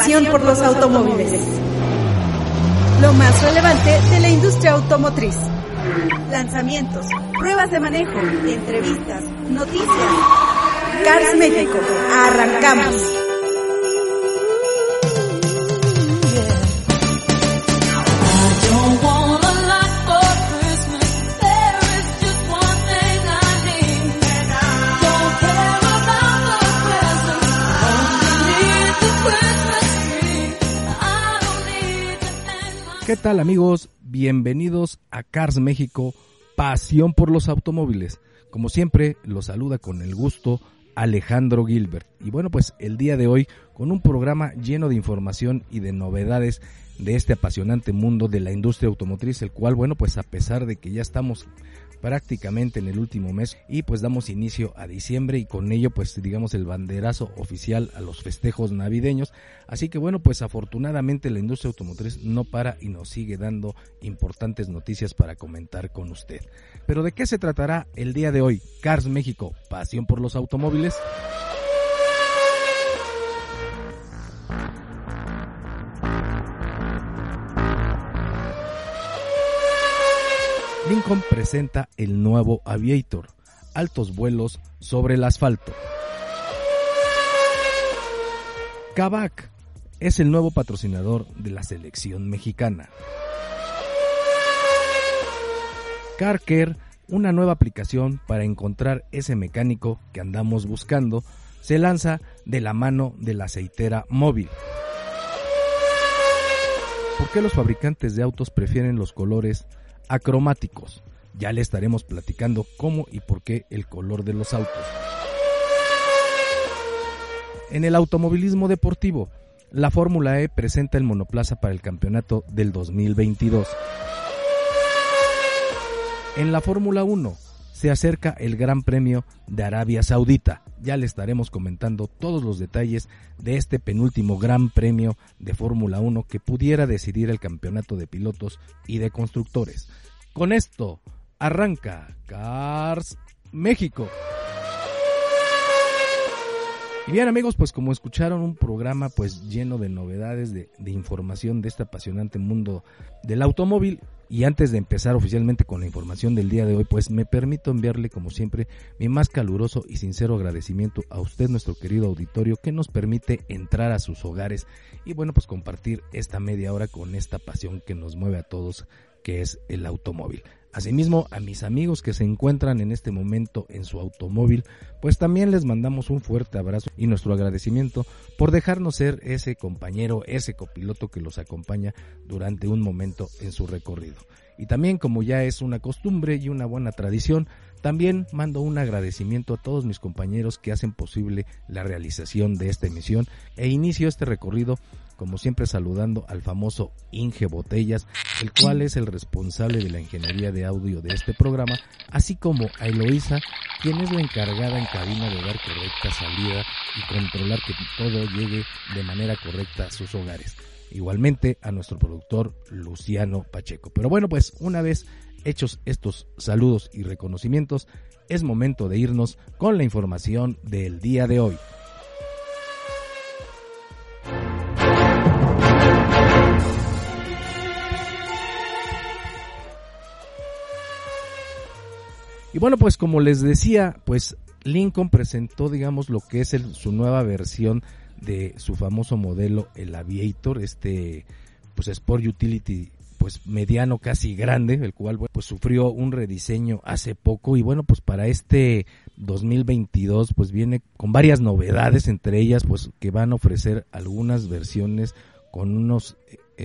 Por los automóviles. Lo más relevante de la industria automotriz. Lanzamientos, pruebas de manejo, entrevistas, noticias. Cars México, arrancamos. Tal amigos? Bienvenidos a Cars México, pasión por los automóviles. Como siempre, los saluda con el gusto Alejandro Gilbert. Y bueno, pues el día de hoy con un programa lleno de información y de novedades de este apasionante mundo de la industria automotriz, el cual, bueno, pues a pesar de que ya estamos prácticamente en el último mes y pues damos inicio a diciembre y con ello pues digamos el banderazo oficial a los festejos navideños. Así que bueno pues afortunadamente la industria automotriz no para y nos sigue dando importantes noticias para comentar con usted. Pero ¿de qué se tratará el día de hoy? Cars México, pasión por los automóviles. Lincoln presenta el nuevo Aviator, altos vuelos sobre el asfalto. Kavak es el nuevo patrocinador de la selección mexicana. CarCare, una nueva aplicación para encontrar ese mecánico que andamos buscando, se lanza de la mano de la aceitera móvil. ¿Por qué los fabricantes de autos prefieren los colores acromáticos. Ya le estaremos platicando cómo y por qué el color de los autos. En el automovilismo deportivo, la Fórmula E presenta el monoplaza para el campeonato del 2022. En la Fórmula 1 se acerca el Gran Premio de Arabia Saudita. Ya le estaremos comentando todos los detalles de este penúltimo Gran Premio de Fórmula 1 que pudiera decidir el campeonato de pilotos y de constructores. Con esto arranca Cars México. Y bien amigos, pues como escucharon un programa pues lleno de novedades, de, de, información de este apasionante mundo del automóvil. Y antes de empezar oficialmente con la información del día de hoy, pues me permito enviarle como siempre mi más caluroso y sincero agradecimiento a usted, nuestro querido auditorio, que nos permite entrar a sus hogares y bueno, pues compartir esta media hora con esta pasión que nos mueve a todos que es el automóvil. Asimismo, a mis amigos que se encuentran en este momento en su automóvil, pues también les mandamos un fuerte abrazo y nuestro agradecimiento por dejarnos ser ese compañero, ese copiloto que los acompaña durante un momento en su recorrido. Y también como ya es una costumbre y una buena tradición, también mando un agradecimiento a todos mis compañeros que hacen posible la realización de esta emisión e inicio este recorrido como siempre saludando al famoso Inge Botellas, el cual es el responsable de la ingeniería de audio de este programa, así como a Eloisa, quien es la encargada en cabina de dar correcta salida y controlar que todo llegue de manera correcta a sus hogares. Igualmente a nuestro productor Luciano Pacheco. Pero bueno, pues una vez hechos estos saludos y reconocimientos, es momento de irnos con la información del día de hoy. Y bueno, pues como les decía, pues Lincoln presentó, digamos, lo que es el, su nueva versión de su famoso modelo, el Aviator, este, pues Sport Utility, pues mediano, casi grande, el cual, pues sufrió un rediseño hace poco. Y bueno, pues para este 2022, pues viene con varias novedades, entre ellas, pues que van a ofrecer algunas versiones con unos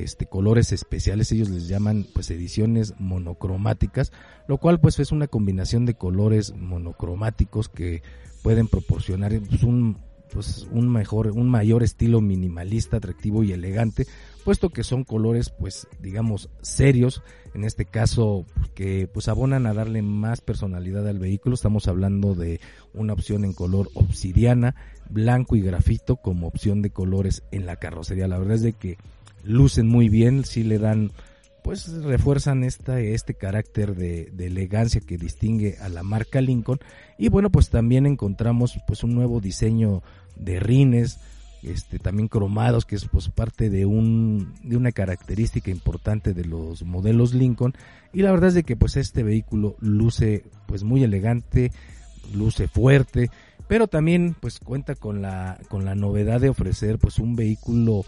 este, colores especiales, ellos les llaman pues ediciones monocromáticas, lo cual pues es una combinación de colores monocromáticos que pueden proporcionar pues, un pues un mejor un mayor estilo minimalista atractivo y elegante puesto que son colores pues digamos serios en este caso que pues abonan a darle más personalidad al vehículo. Estamos hablando de una opción en color obsidiana blanco y grafito como opción de colores en la carrocería. La verdad es de que lucen muy bien, sí le dan, pues refuerzan esta, este carácter de, de, elegancia que distingue a la marca Lincoln. Y bueno, pues también encontramos pues un nuevo diseño de rines, este también cromados que es pues parte de un de una característica importante de los modelos Lincoln y la verdad es de que pues este vehículo luce pues muy elegante luce fuerte pero también pues cuenta con la con la novedad de ofrecer pues un vehículo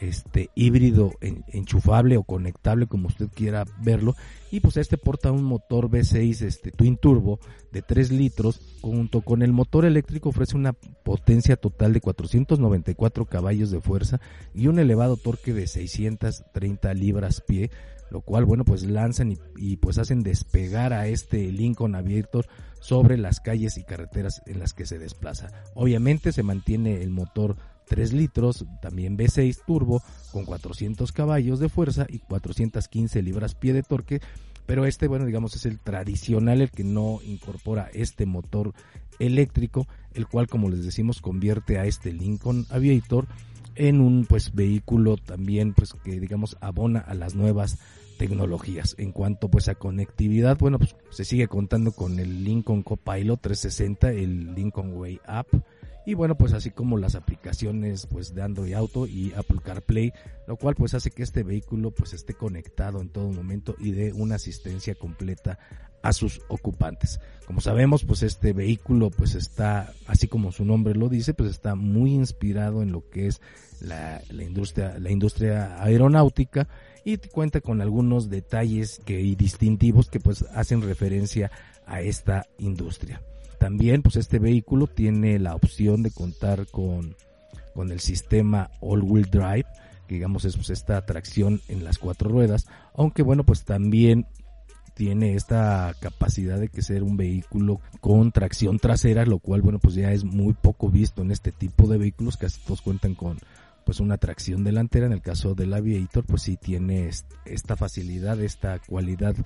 este híbrido enchufable o conectable como usted quiera verlo. Y pues este porta un motor V6 este twin turbo de 3 litros junto con el motor eléctrico ofrece una potencia total de 494 caballos de fuerza y un elevado torque de 630 libras pie lo cual bueno pues lanzan y, y pues hacen despegar a este Lincoln Aviator sobre las calles y carreteras en las que se desplaza. Obviamente se mantiene el motor 3 litros, también V6 turbo con 400 caballos de fuerza y 415 libras pie de torque, pero este, bueno, digamos es el tradicional, el que no incorpora este motor eléctrico, el cual, como les decimos, convierte a este Lincoln Aviator en un pues vehículo también pues que digamos abona a las nuevas tecnologías. En cuanto pues a conectividad, bueno, pues se sigue contando con el Lincoln Copilot 360, el Lincoln Way App, y bueno pues así como las aplicaciones pues de Android Auto y Apple CarPlay lo cual pues hace que este vehículo pues esté conectado en todo momento y dé una asistencia completa a sus ocupantes. Como sabemos pues este vehículo pues está así como su nombre lo dice pues está muy inspirado en lo que es la, industria la industria aeronáutica y cuenta con algunos detalles que y distintivos que pues hacen referencia a esta industria también, pues este vehículo tiene la opción de contar con, con el sistema all-wheel drive, que digamos es pues, esta tracción en las cuatro ruedas, aunque bueno, pues también tiene esta capacidad de que ser un vehículo con tracción trasera, lo cual bueno, pues ya es muy poco visto en este tipo de vehículos, casi todos cuentan con pues una tracción delantera, en el caso del Aviator pues sí tiene esta facilidad, esta cualidad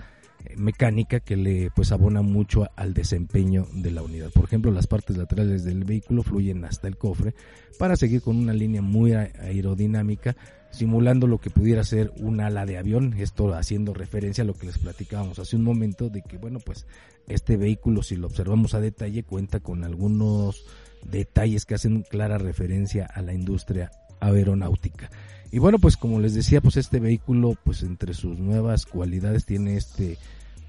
mecánica que le pues abona mucho al desempeño de la unidad. Por ejemplo, las partes laterales del vehículo fluyen hasta el cofre para seguir con una línea muy aerodinámica, simulando lo que pudiera ser un ala de avión, esto haciendo referencia a lo que les platicábamos hace un momento de que bueno, pues este vehículo si lo observamos a detalle cuenta con algunos detalles que hacen clara referencia a la industria aeronáutica. Y bueno, pues como les decía, pues este vehículo, pues entre sus nuevas cualidades tiene este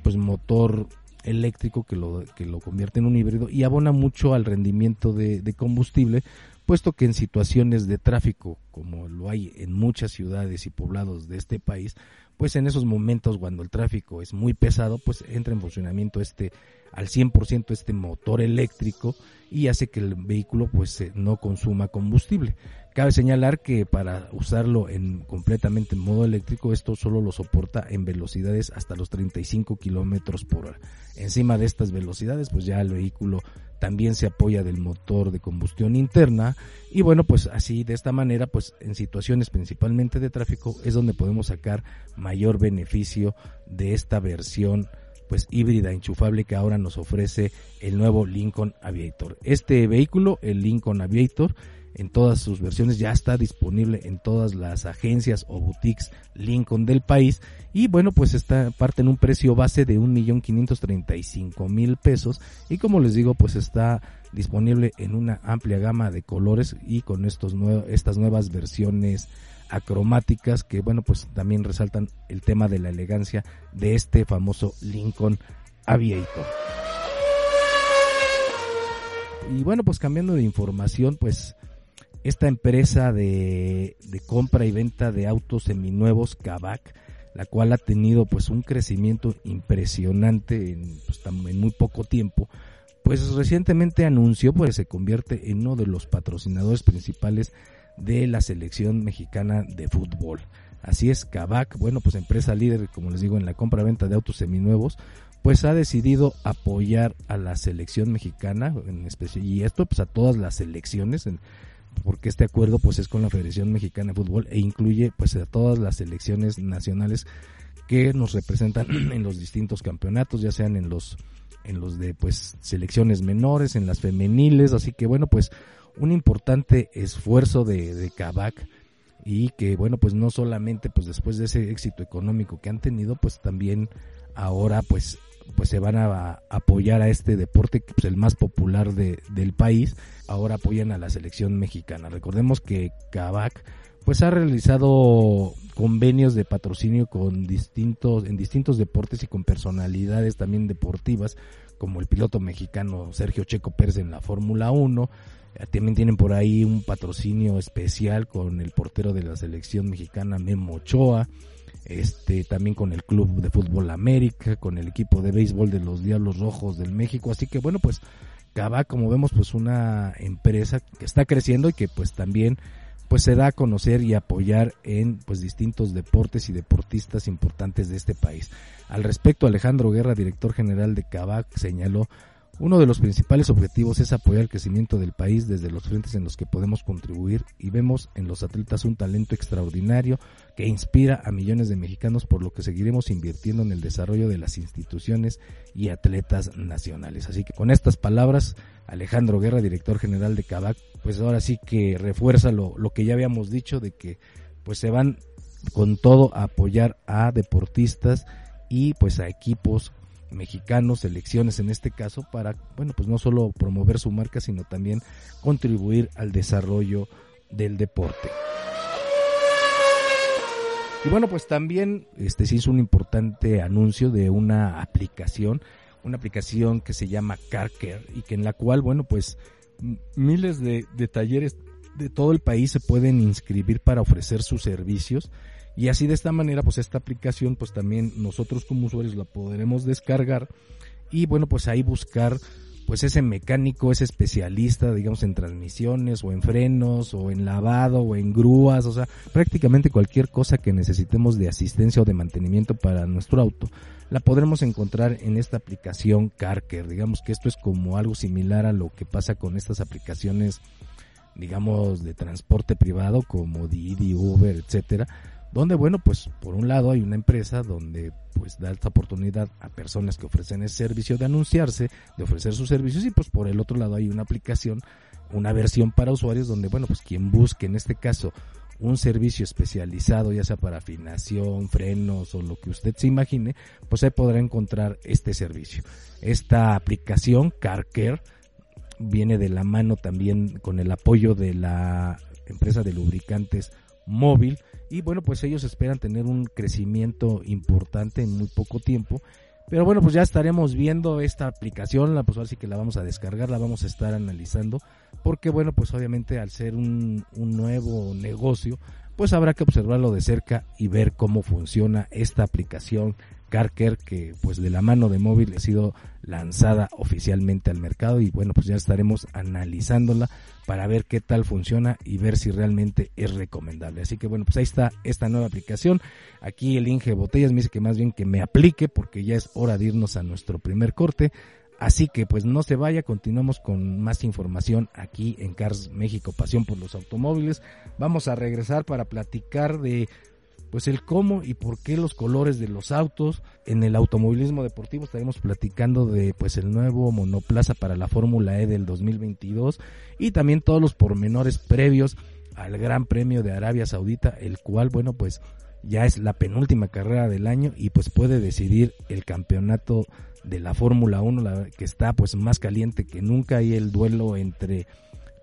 pues motor eléctrico que lo, que lo convierte en un híbrido y abona mucho al rendimiento de, de combustible, puesto que en situaciones de tráfico, como lo hay en muchas ciudades y poblados de este país, pues en esos momentos cuando el tráfico es muy pesado, pues entra en funcionamiento este al 100% este motor eléctrico y hace que el vehículo pues no consuma combustible. Cabe señalar que para usarlo en completamente en modo eléctrico, esto solo lo soporta en velocidades hasta los 35 kilómetros por hora. Encima de estas velocidades, pues ya el vehículo también se apoya del motor de combustión interna y bueno, pues así de esta manera, pues en situaciones principalmente de tráfico es donde podemos sacar mayor beneficio de esta versión pues híbrida enchufable que ahora nos ofrece el nuevo Lincoln Aviator. Este vehículo, el Lincoln Aviator, en todas sus versiones, ya está disponible en todas las agencias o boutiques Lincoln del país y bueno pues está parte en un precio base de un millón quinientos treinta y cinco mil pesos y como les digo pues está disponible en una amplia gama de colores y con estos estas nuevas versiones acromáticas que bueno pues también resaltan el tema de la elegancia de este famoso Lincoln Aviator. Y bueno, pues cambiando de información, pues esta empresa de, compra y venta de autos seminuevos, Kavak, la cual ha tenido pues un crecimiento impresionante en, pues, en muy poco tiempo, pues recientemente anunció pues se convierte en uno de los patrocinadores principales de la selección mexicana de fútbol. Así es, Kavak, bueno pues empresa líder, como les digo, en la compra-venta de autos seminuevos, pues ha decidido apoyar a la selección mexicana en especial y esto pues a todas las selecciones porque este acuerdo pues es con la Federación Mexicana de Fútbol e incluye pues a todas las selecciones nacionales que nos representan en los distintos campeonatos, ya sean en los en los de pues selecciones menores, en las femeniles, así que bueno, pues un importante esfuerzo de, de y que bueno, pues no solamente pues después de ese éxito económico que han tenido, pues también ahora pues pues se van a, apoyar a este deporte, pues el más popular de, del país, ahora apoyan a la selección mexicana. Recordemos que Kavak pues ha realizado convenios de patrocinio con distintos en distintos deportes y con personalidades también deportivas como el piloto mexicano Sergio Checo Pérez en la Fórmula 1 eh, también tienen por ahí un patrocinio especial con el portero de la selección mexicana Memo Ochoa este también con el Club de Fútbol América, con el equipo de béisbol de los Diablos Rojos del México, así que bueno, pues Cava, como vemos, pues una empresa que está creciendo y que pues también pues se da a conocer y apoyar en pues distintos deportes y deportistas importantes de este país. Al respecto, Alejandro Guerra, director general de Cavac, señaló uno de los principales objetivos es apoyar el crecimiento del país desde los frentes en los que podemos contribuir y vemos en los atletas un talento extraordinario que inspira a millones de mexicanos por lo que seguiremos invirtiendo en el desarrollo de las instituciones y atletas nacionales. Así que con estas palabras, Alejandro Guerra, director general de CABAC, pues ahora sí que refuerza lo, lo que ya habíamos dicho de que pues se van con todo a apoyar a deportistas y pues a equipos mexicanos, selecciones en este caso, para, bueno, pues no solo promover su marca, sino también contribuir al desarrollo del deporte. Y bueno, pues también este se hizo un importante anuncio de una aplicación, una aplicación que se llama CarCare y que en la cual, bueno, pues miles de, de talleres de todo el país se pueden inscribir para ofrecer sus servicios y así de esta manera, pues esta aplicación, pues también nosotros como usuarios la podremos descargar y bueno, pues ahí buscar pues ese mecánico, ese especialista, digamos, en transmisiones o en frenos o en lavado o en grúas, o sea, prácticamente cualquier cosa que necesitemos de asistencia o de mantenimiento para nuestro auto, la podremos encontrar en esta aplicación CarCare. Digamos que esto es como algo similar a lo que pasa con estas aplicaciones, digamos, de transporte privado como Didi, Uber, etcétera, donde bueno pues por un lado hay una empresa donde pues da esta oportunidad a personas que ofrecen ese servicio de anunciarse de ofrecer sus servicios y pues por el otro lado hay una aplicación una versión para usuarios donde bueno pues quien busque en este caso un servicio especializado ya sea para afinación frenos o lo que usted se imagine pues ahí podrá encontrar este servicio. Esta aplicación CarCare viene de la mano también con el apoyo de la empresa de lubricantes móvil. Y bueno pues ellos esperan tener un crecimiento importante en muy poco tiempo. Pero bueno pues ya estaremos viendo esta aplicación. La pues así que la vamos a descargar la vamos a estar analizando. Porque bueno pues obviamente al ser un, un nuevo negocio pues habrá que observarlo de cerca y ver cómo funciona esta aplicación CarCare que pues de la mano de móvil ha sido lanzada oficialmente al mercado y bueno pues ya estaremos analizándola para ver qué tal funciona y ver si realmente es recomendable. Así que bueno pues ahí está esta nueva aplicación. Aquí el Inge Botellas me dice que más bien que me aplique porque ya es hora de irnos a nuestro primer corte. Así que pues no se vaya, continuamos con más información aquí en Cars México, pasión por los automóviles. Vamos a regresar para platicar de pues el cómo y por qué los colores de los autos. En el automovilismo deportivo estaremos platicando de pues el nuevo monoplaza para la Fórmula E del 2022 y también todos los pormenores previos al Gran Premio de Arabia Saudita, el cual bueno pues ya es la penúltima carrera del año y pues puede decidir el campeonato de la Fórmula 1 la, que está pues más caliente que nunca y el duelo entre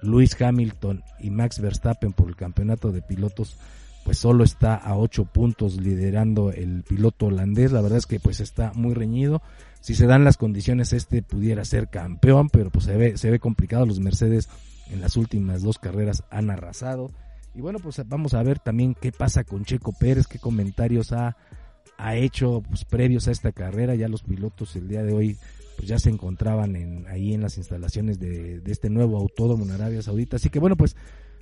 Lewis Hamilton y Max Verstappen por el campeonato de pilotos pues solo está a ocho puntos liderando el piloto holandés. La verdad es que pues está muy reñido. Si se dan las condiciones, este pudiera ser campeón, pero pues se ve, se ve complicado. Los Mercedes en las últimas dos carreras han arrasado. Y bueno, pues vamos a ver también qué pasa con Checo Pérez, qué comentarios ha, ha hecho pues, previos a esta carrera. Ya los pilotos el día de hoy pues ya se encontraban en, ahí en las instalaciones de, de este nuevo autódromo en Arabia Saudita. Así que bueno, pues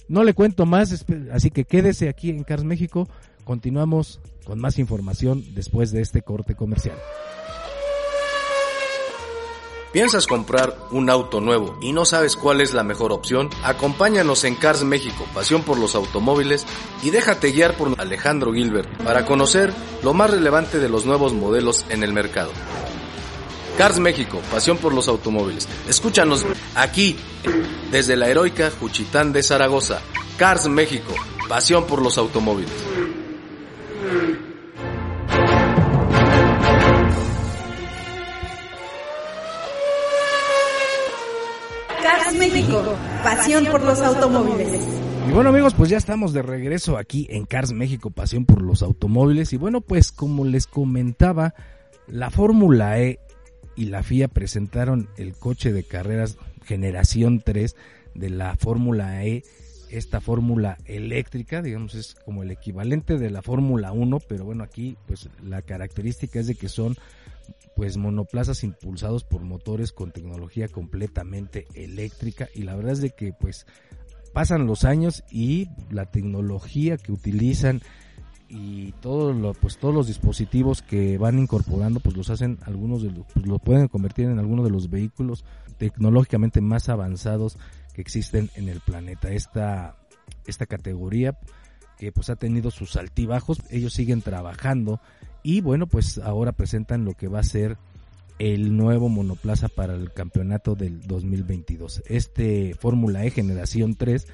no le cuento más, así que quédese aquí en Cars México. Continuamos con más información después de este corte comercial. ¿Piensas comprar un auto nuevo y no sabes cuál es la mejor opción? Acompáñanos en Cars México, pasión por los automóviles, y déjate guiar por Alejandro Gilbert para conocer lo más relevante de los nuevos modelos en el mercado. Cars México, pasión por los automóviles. Escúchanos aquí, desde la heroica Juchitán de Zaragoza. Cars México, pasión por los automóviles. Cars México, pasión por los automóviles. Y bueno amigos, pues ya estamos de regreso aquí en Cars México, pasión por los automóviles. Y bueno, pues como les comentaba, la Fórmula E y la FIA presentaron el coche de carreras generación 3 de la Fórmula E, esta fórmula eléctrica, digamos, es como el equivalente de la Fórmula 1, pero bueno, aquí pues la característica es de que son pues monoplazas impulsados por motores con tecnología completamente eléctrica y la verdad es de que pues pasan los años y la tecnología que utilizan y todo lo, pues todos los dispositivos que van incorporando pues los hacen algunos de los, pues lo pueden convertir en algunos de los vehículos tecnológicamente más avanzados que existen en el planeta esta esta categoría que pues ha tenido sus altibajos ellos siguen trabajando y bueno pues ahora presentan lo que va a ser el nuevo monoplaza para el campeonato del 2022. Este Fórmula E Generación 3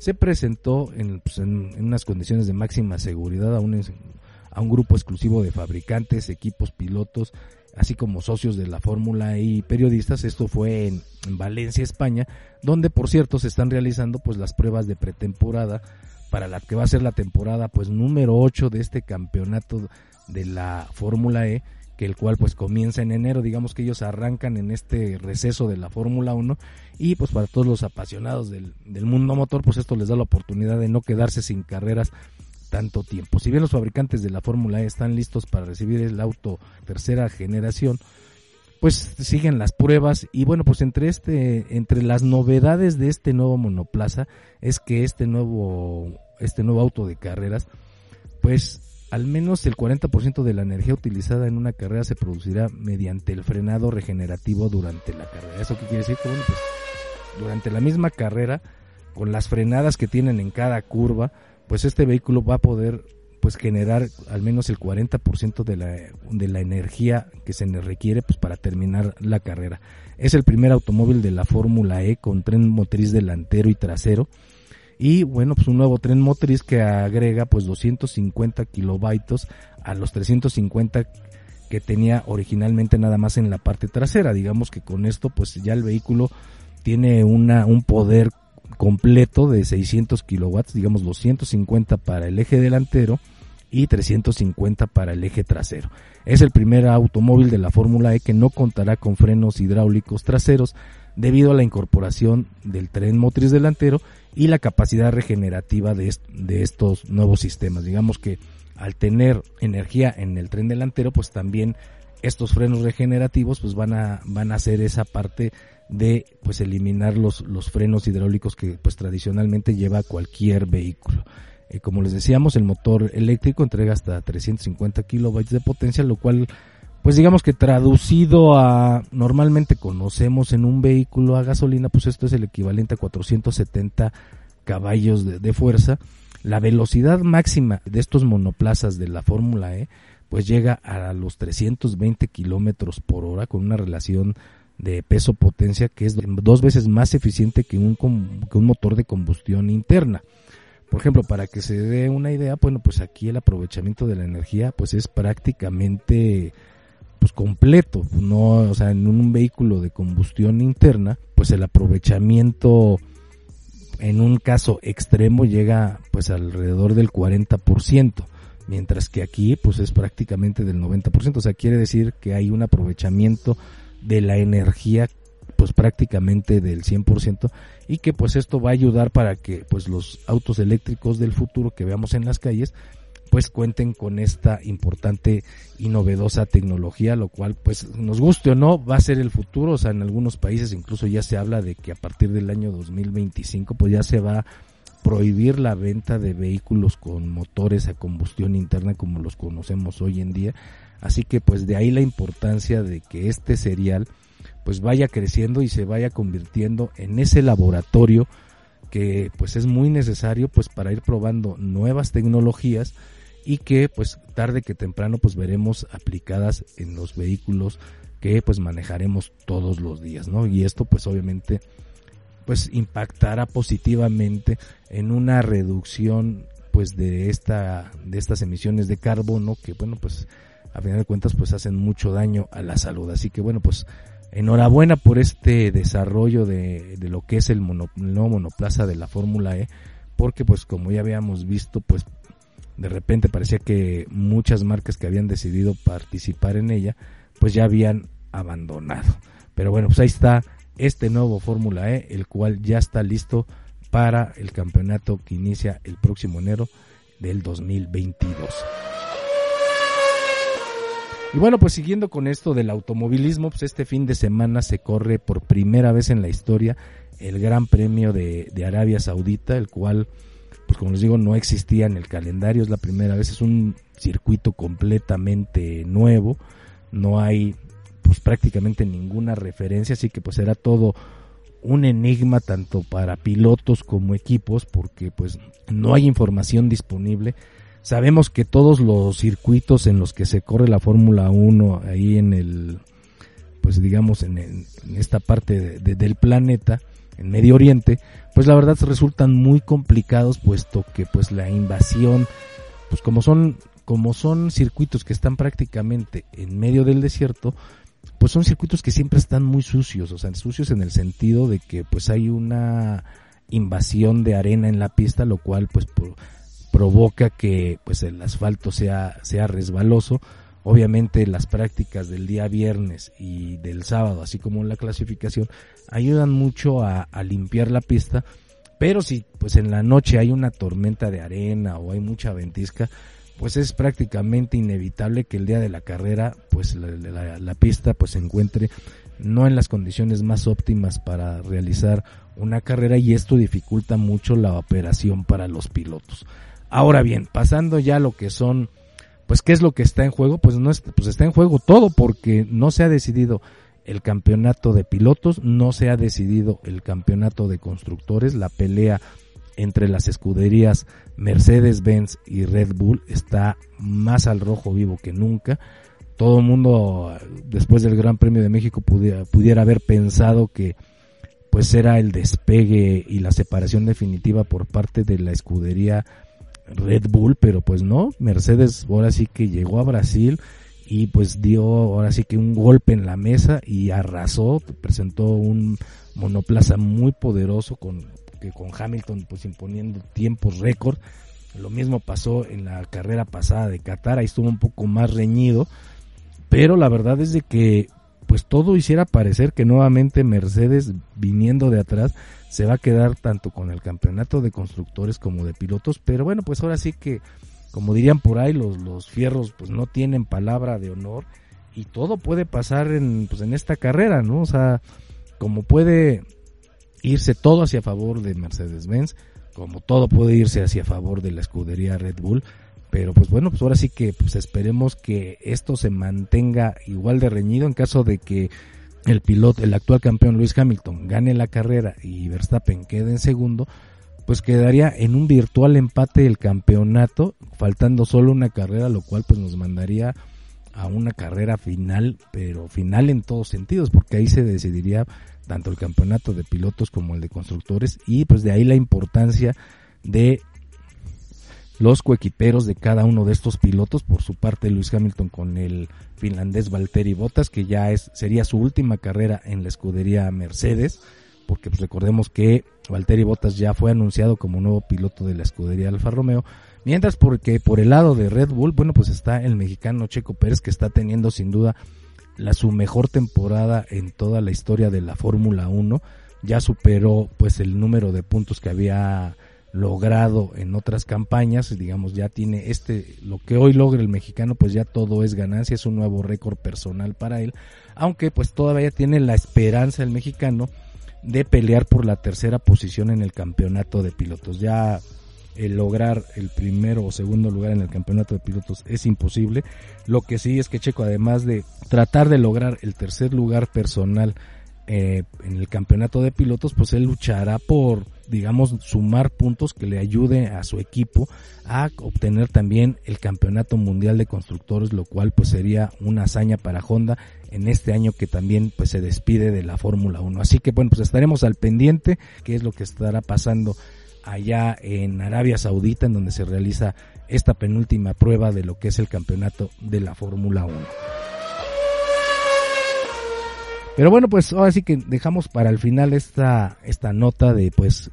se presentó en, pues, en, unas condiciones de máxima seguridad a un, a un grupo exclusivo de fabricantes, equipos, pilotos, así como socios de la Fórmula E y periodistas. Esto fue en, en, Valencia, España, donde por cierto se están realizando pues las pruebas de pretemporada para la que va a ser la temporada pues número 8 de este campeonato de la Fórmula E que el cual pues comienza en enero, digamos que ellos arrancan en este receso de la Fórmula 1 y pues para todos los apasionados del, del, mundo motor pues esto les da la oportunidad de no quedarse sin carreras tanto tiempo. Si bien los fabricantes de la Fórmula E están listos para recibir el auto tercera generación, pues siguen las pruebas y bueno pues entre este entre las novedades de este nuevo monoplaza es que este nuevo este nuevo auto de carreras pues al menos el 40% de la energía utilizada en una carrera se producirá mediante el frenado regenerativo durante la carrera. ¿Eso qué quiere decir? Que bueno, pues durante la misma carrera, con las frenadas que tienen en cada curva, pues este vehículo va a poder pues generar al menos el 40% de la, de la energía que se requiere pues para terminar la carrera. Es el primer automóvil de la Fórmula E con tren motriz delantero y trasero y bueno pues un nuevo tren motriz que agrega pues 250 kilovatios a los 350 que tenía originalmente nada más en la parte trasera digamos que con esto pues ya el vehículo tiene una un poder completo de 600 kilowatts digamos 250 para el eje delantero y 350 para el eje trasero. Es el primer automóvil de la Fórmula E que no contará con frenos hidráulicos traseros debido a la incorporación del tren motriz delantero y la capacidad regenerativa de, de estos nuevos sistemas. Digamos que al tener energía en el tren delantero, pues también estos frenos regenerativos pues van a van a hacer esa parte de pues eliminar los los frenos hidráulicos que pues tradicionalmente lleva cualquier vehículo. Eh, como les decíamos, el motor eléctrico entrega hasta 350 kilobytes de potencia, lo cual pues digamos que traducido a normalmente conocemos en un vehículo a gasolina, pues esto es el equivalente a 470 caballos de, fuerza. La velocidad máxima de estos monoplazas de la Fórmula E, pues llega a los 320 kilómetros por hora con una relación de peso-potencia que es dos veces más eficiente que un, que un motor de combustión interna. Por ejemplo, para que se dé una idea, bueno, pues aquí el aprovechamiento de la energía pues es prácticamente pues completo, no, o sea, en un vehículo de combustión interna, pues el aprovechamiento en un caso extremo llega pues alrededor del 40%, mientras que aquí pues es prácticamente del 90%, o sea, quiere decir que hay un aprovechamiento de la energía pues prácticamente del 100% y que pues esto va a ayudar para que pues los autos eléctricos del futuro que veamos en las calles pues cuenten con esta importante y novedosa tecnología, lo cual pues nos guste o no va a ser el futuro, o sea, en algunos países incluso ya se habla de que a partir del año 2025 pues ya se va a prohibir la venta de vehículos con motores a combustión interna como los conocemos hoy en día, así que pues de ahí la importancia de que este serial pues vaya creciendo y se vaya convirtiendo en ese laboratorio que pues es muy necesario pues para ir probando nuevas tecnologías y que pues tarde que temprano pues veremos aplicadas en los vehículos que pues manejaremos todos los días, ¿no? Y esto pues obviamente pues impactará positivamente en una reducción pues de esta de estas emisiones de carbono que bueno pues a final de cuentas pues hacen mucho daño a la salud. Así que bueno pues enhorabuena por este desarrollo de, lo que es el, mono, el nuevo monoplaza de la Fórmula E, porque pues como ya habíamos visto, pues de repente parecía que muchas marcas que habían decidido participar en ella, pues ya habían abandonado. Pero bueno, pues ahí está este nuevo Fórmula E, el cual ya está listo para el campeonato que inicia el próximo enero del 2022. Y bueno, pues siguiendo con esto del automovilismo, pues este fin de semana se corre por primera vez en la historia el Gran Premio de, de Arabia Saudita, el cual, pues como les digo, no existía en el calendario, es la primera vez, es un circuito completamente nuevo, no hay pues prácticamente ninguna referencia, así que pues era todo un enigma tanto para pilotos como equipos porque pues no hay información disponible. Sabemos que todos los circuitos en los que se corre la Fórmula 1 ahí en el pues digamos en, esta parte del planeta en Medio Oriente, pues la verdad resultan muy complicados puesto que pues la invasión pues como son como son circuitos que están prácticamente en medio del desierto, pues son circuitos que siempre están muy sucios, o sea, sucios en el sentido de que pues hay una invasión de arena en la pista, lo cual pues provoca que pues el asfalto sea, sea resbaloso. Obviamente las prácticas del día viernes y del sábado, así como la clasificación, ayudan mucho a, limpiar la pista, pero si pues en la noche hay una tormenta de arena o hay mucha ventisca, pues es prácticamente inevitable que el día de la carrera pues la, pista pues se encuentre no en las condiciones más óptimas para realizar una carrera y esto dificulta mucho la operación para los pilotos. Ahora bien, pasando ya a lo que son pues qué es lo que está en juego, pues no pues está en juego todo porque no se ha decidido el campeonato de pilotos, no se ha decidido el campeonato de constructores, la pelea entre las escuderías Mercedes-Benz y Red Bull está más al rojo vivo que nunca. Todo el mundo después del Gran Premio de México pudiera, pudiera haber pensado que pues era el despegue y la separación definitiva por parte de la escudería Red Bull, pero pues no, Mercedes ahora sí que llegó a Brasil y pues dio ahora sí que un golpe en la mesa y arrasó, presentó un monoplaza muy poderoso con que con Hamilton pues imponiendo tiempos récord. Lo mismo pasó en la carrera pasada de Qatar, ahí estuvo un poco más reñido, pero la verdad es de que pues todo hiciera parecer que nuevamente Mercedes viniendo de atrás se va a quedar tanto con el campeonato de constructores como de pilotos, pero bueno, pues ahora sí que como dirían por ahí los, los fierros pues no tienen palabra de honor y todo puede pasar en pues en esta carrera, ¿no? O sea, como puede irse todo hacia favor de Mercedes-Benz, como todo puede irse hacia favor de la escudería Red Bull, pero pues bueno, pues ahora sí que pues esperemos que esto se mantenga igual de reñido en caso de que el piloto, el actual campeón Luis Hamilton gane la carrera y Verstappen quede en segundo, pues quedaría en un virtual empate el campeonato, faltando solo una carrera, lo cual pues nos mandaría a una carrera final, pero final en todos sentidos, porque ahí se decidiría tanto el campeonato de pilotos como el de constructores y pues de ahí la importancia de los coequiperos de cada uno de estos pilotos, por su parte Luis Hamilton con el finlandés Valtteri Bottas, que ya es sería su última carrera en la escudería Mercedes, porque pues recordemos que Valtteri Bottas ya fue anunciado como nuevo piloto de la escudería Alfa Romeo, mientras porque por el lado de Red Bull, bueno, pues está el mexicano Checo Pérez que está teniendo sin duda la su mejor temporada en toda la historia de la Fórmula 1. Ya superó pues el número de puntos que había logrado en otras campañas, digamos, ya tiene este, lo que hoy logra el mexicano, pues ya todo es ganancia, es un nuevo récord personal para él, aunque pues todavía tiene la esperanza el mexicano de pelear por la tercera posición en el campeonato de pilotos. Ya el lograr el primero o segundo lugar en el campeonato de pilotos es imposible. Lo que sí es que Checo, además de tratar de lograr el tercer lugar personal eh, en el campeonato de pilotos, pues él luchará por, digamos, sumar puntos que le ayude a su equipo a obtener también el campeonato mundial de constructores, lo cual pues sería una hazaña para Honda en este año que también pues se despide de la Fórmula 1. Así que bueno, pues estaremos al pendiente qué es lo que estará pasando allá en Arabia Saudita, en donde se realiza esta penúltima prueba de lo que es el campeonato de la Fórmula 1. Pero bueno, pues ahora sí que dejamos para el final esta, esta nota de pues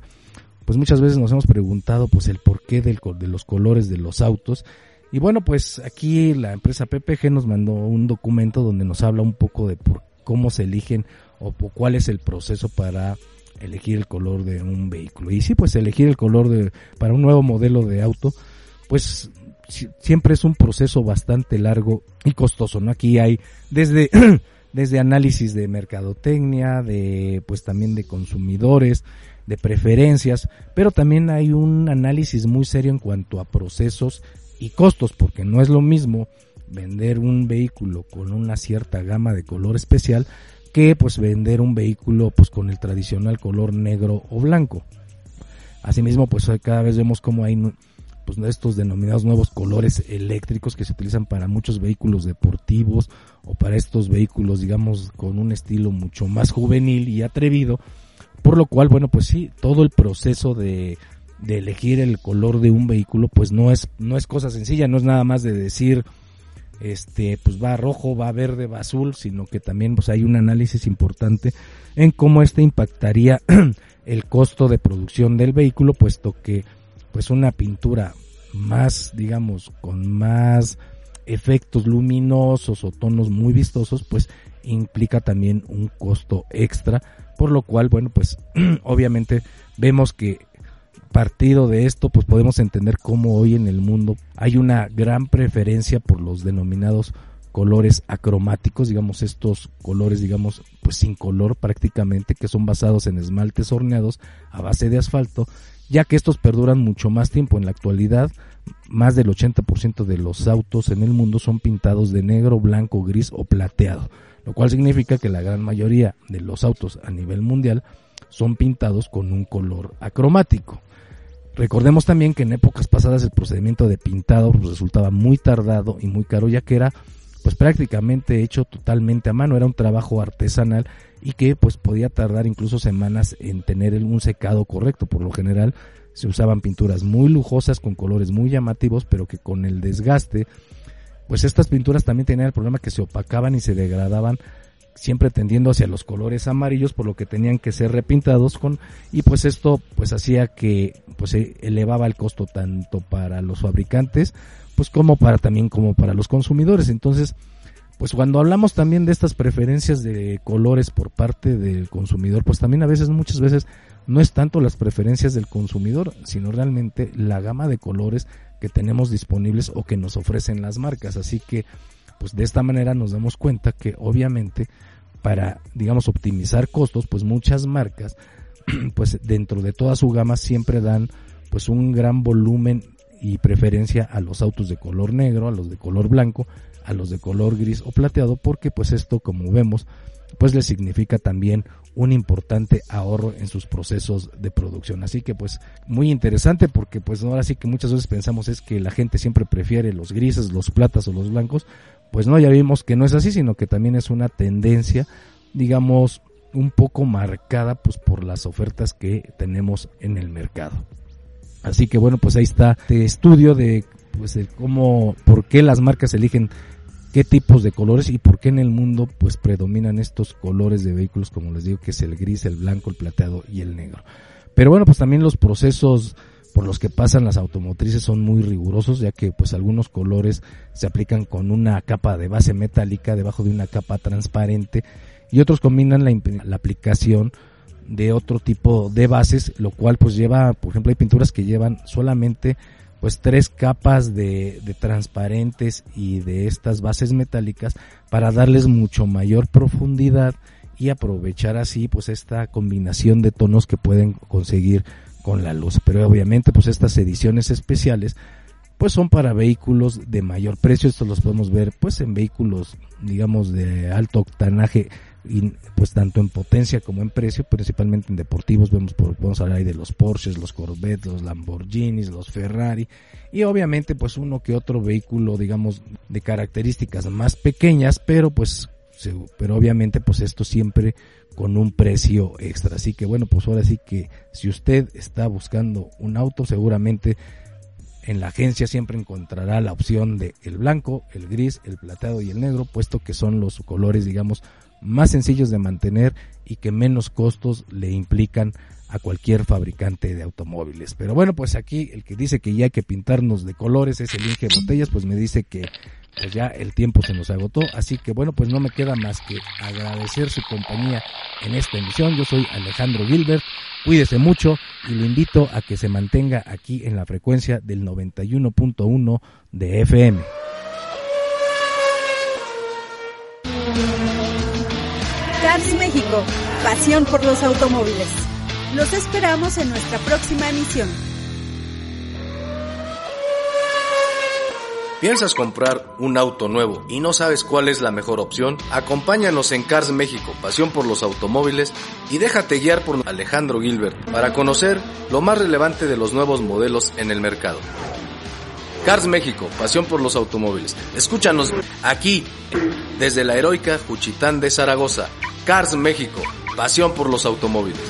pues muchas veces nos hemos preguntado pues el porqué de los colores de los autos. Y bueno, pues aquí la empresa PPG nos mandó un documento donde nos habla un poco de por cómo se eligen o cuál es el proceso para elegir el color de un vehículo. Y sí, pues elegir el color de para un nuevo modelo de auto, pues siempre es un proceso bastante largo y costoso, ¿no? Aquí hay desde desde análisis de mercadotecnia, de pues también de consumidores, de preferencias, pero también hay un análisis muy serio en cuanto a procesos y costos, porque no es lo mismo vender un vehículo con una cierta gama de color especial que pues vender un vehículo pues con el tradicional color negro o blanco. Asimismo, pues cada vez vemos como hay pues estos denominados nuevos colores eléctricos que se utilizan para muchos vehículos deportivos o para estos vehículos digamos con un estilo mucho más juvenil y atrevido por lo cual, bueno, pues sí, todo el proceso de, de elegir el color de un vehículo, pues no es, no es cosa sencilla, no es nada más de decir, este, pues va rojo, va verde, va azul, sino que también pues hay un análisis importante en cómo este impactaría el costo de producción del vehículo, puesto que pues una pintura más, digamos, con más efectos luminosos o tonos muy vistosos, pues implica también un costo extra por lo cual, bueno, pues obviamente vemos que partido de esto, pues podemos entender cómo hoy en el mundo hay una gran preferencia por los denominados colores acromáticos, digamos estos colores, digamos, pues sin color prácticamente, que son basados en esmaltes horneados a base de asfalto, ya que estos perduran mucho más tiempo. En la actualidad, más del 80% de los autos en el mundo son pintados de negro, blanco, gris o plateado lo cual significa que la gran mayoría de los autos a nivel mundial son pintados con un color acromático. Recordemos también que en épocas pasadas el procedimiento de pintado resultaba muy tardado y muy caro ya que era pues prácticamente hecho totalmente a mano, era un trabajo artesanal y que pues podía tardar incluso semanas en tener un secado correcto. Por lo general se usaban pinturas muy lujosas con colores muy llamativos, pero que con el desgaste pues estas pinturas también tenían el problema que se opacaban y se degradaban siempre tendiendo hacia los colores amarillos por lo que tenían que ser repintados con y pues esto pues hacía que pues elevaba el costo tanto para los fabricantes pues como para también como para los consumidores entonces pues cuando hablamos también de estas preferencias de colores por parte del consumidor pues también a veces muchas veces no es tanto las preferencias del consumidor sino realmente la gama de colores que tenemos disponibles o que nos ofrecen las marcas. Así que, pues de esta manera nos damos cuenta que obviamente para, digamos, optimizar costos, pues muchas marcas, pues dentro de toda su gama siempre dan pues un gran volumen y preferencia a los autos de color negro, a los de color blanco, a los de color gris o plateado, porque pues esto, como vemos, pues le significa también un importante ahorro en sus procesos de producción. Así que pues muy interesante porque pues ahora sí que muchas veces pensamos es que la gente siempre prefiere los grises, los platas o los blancos. Pues no, ya vimos que no es así, sino que también es una tendencia, digamos, un poco marcada pues por las ofertas que tenemos en el mercado. Así que bueno, pues ahí está este estudio de pues de cómo, por qué las marcas eligen qué tipos de colores y por qué en el mundo pues predominan estos colores de vehículos como les digo que es el gris, el blanco, el plateado y el negro. Pero bueno, pues también los procesos por los que pasan las automotrices son muy rigurosos ya que pues algunos colores se aplican con una capa de base metálica debajo de una capa transparente y otros combinan la, la aplicación de otro tipo de bases, lo cual pues lleva, por ejemplo, hay pinturas que llevan solamente pues tres capas de, de, transparentes y de estas bases metálicas para darles mucho mayor profundidad y aprovechar así pues esta combinación de tonos que pueden conseguir con la luz. Pero obviamente pues estas ediciones especiales pues son para vehículos de mayor precio. Estos los podemos ver pues en vehículos digamos de alto octanaje y pues tanto en potencia como en precio, principalmente en deportivos, vemos podemos hablar ahí de los Porsches, los Corvettes, los Lamborghinis, los Ferrari y obviamente pues uno que otro vehículo digamos de características más pequeñas, pero pues pero obviamente pues esto siempre con un precio extra. Así que bueno, pues ahora sí que si usted está buscando un auto, seguramente en la agencia siempre encontrará la opción de el blanco, el gris, el plateado y el negro, puesto que son los colores, digamos, más sencillos de mantener y que menos costos le implican a cualquier fabricante de automóviles. Pero bueno, pues aquí el que dice que ya hay que pintarnos de colores es el Inge Botellas, pues me dice que pues ya el tiempo se nos agotó, así que bueno, pues no me queda más que agradecer su compañía en esta emisión. Yo soy Alejandro Gilbert, cuídese mucho y le invito a que se mantenga aquí en la frecuencia del 91.1 de FM. Cars México, pasión por los automóviles. Los esperamos en nuestra próxima emisión. ¿Piensas comprar un auto nuevo y no sabes cuál es la mejor opción? Acompáñanos en Cars México, pasión por los automóviles, y déjate guiar por Alejandro Gilbert para conocer lo más relevante de los nuevos modelos en el mercado. Cars México, pasión por los automóviles. Escúchanos aquí, desde la heroica Juchitán de Zaragoza. Cars México, pasión por los automóviles.